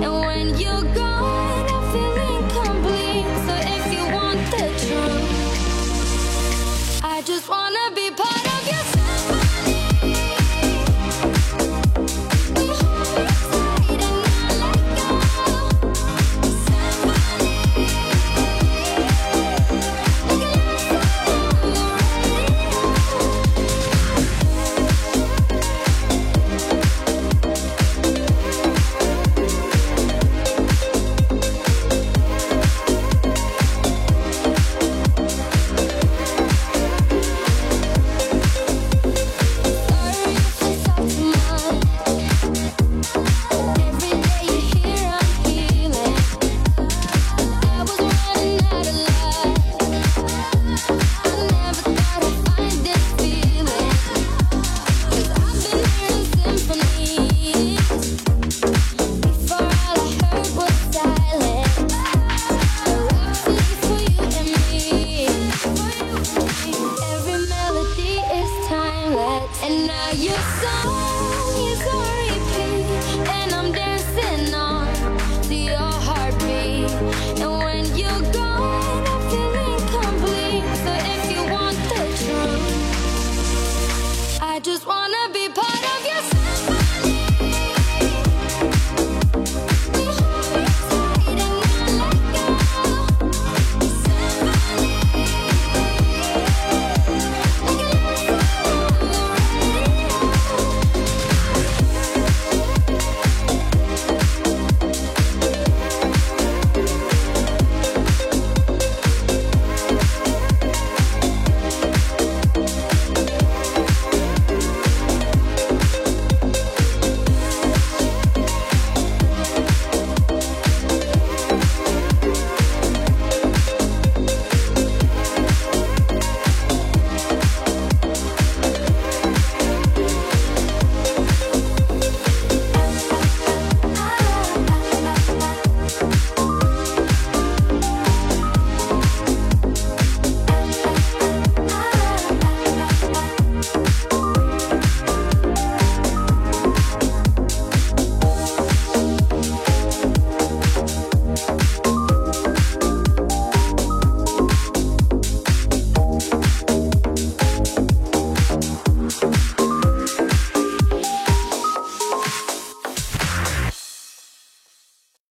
And when you you so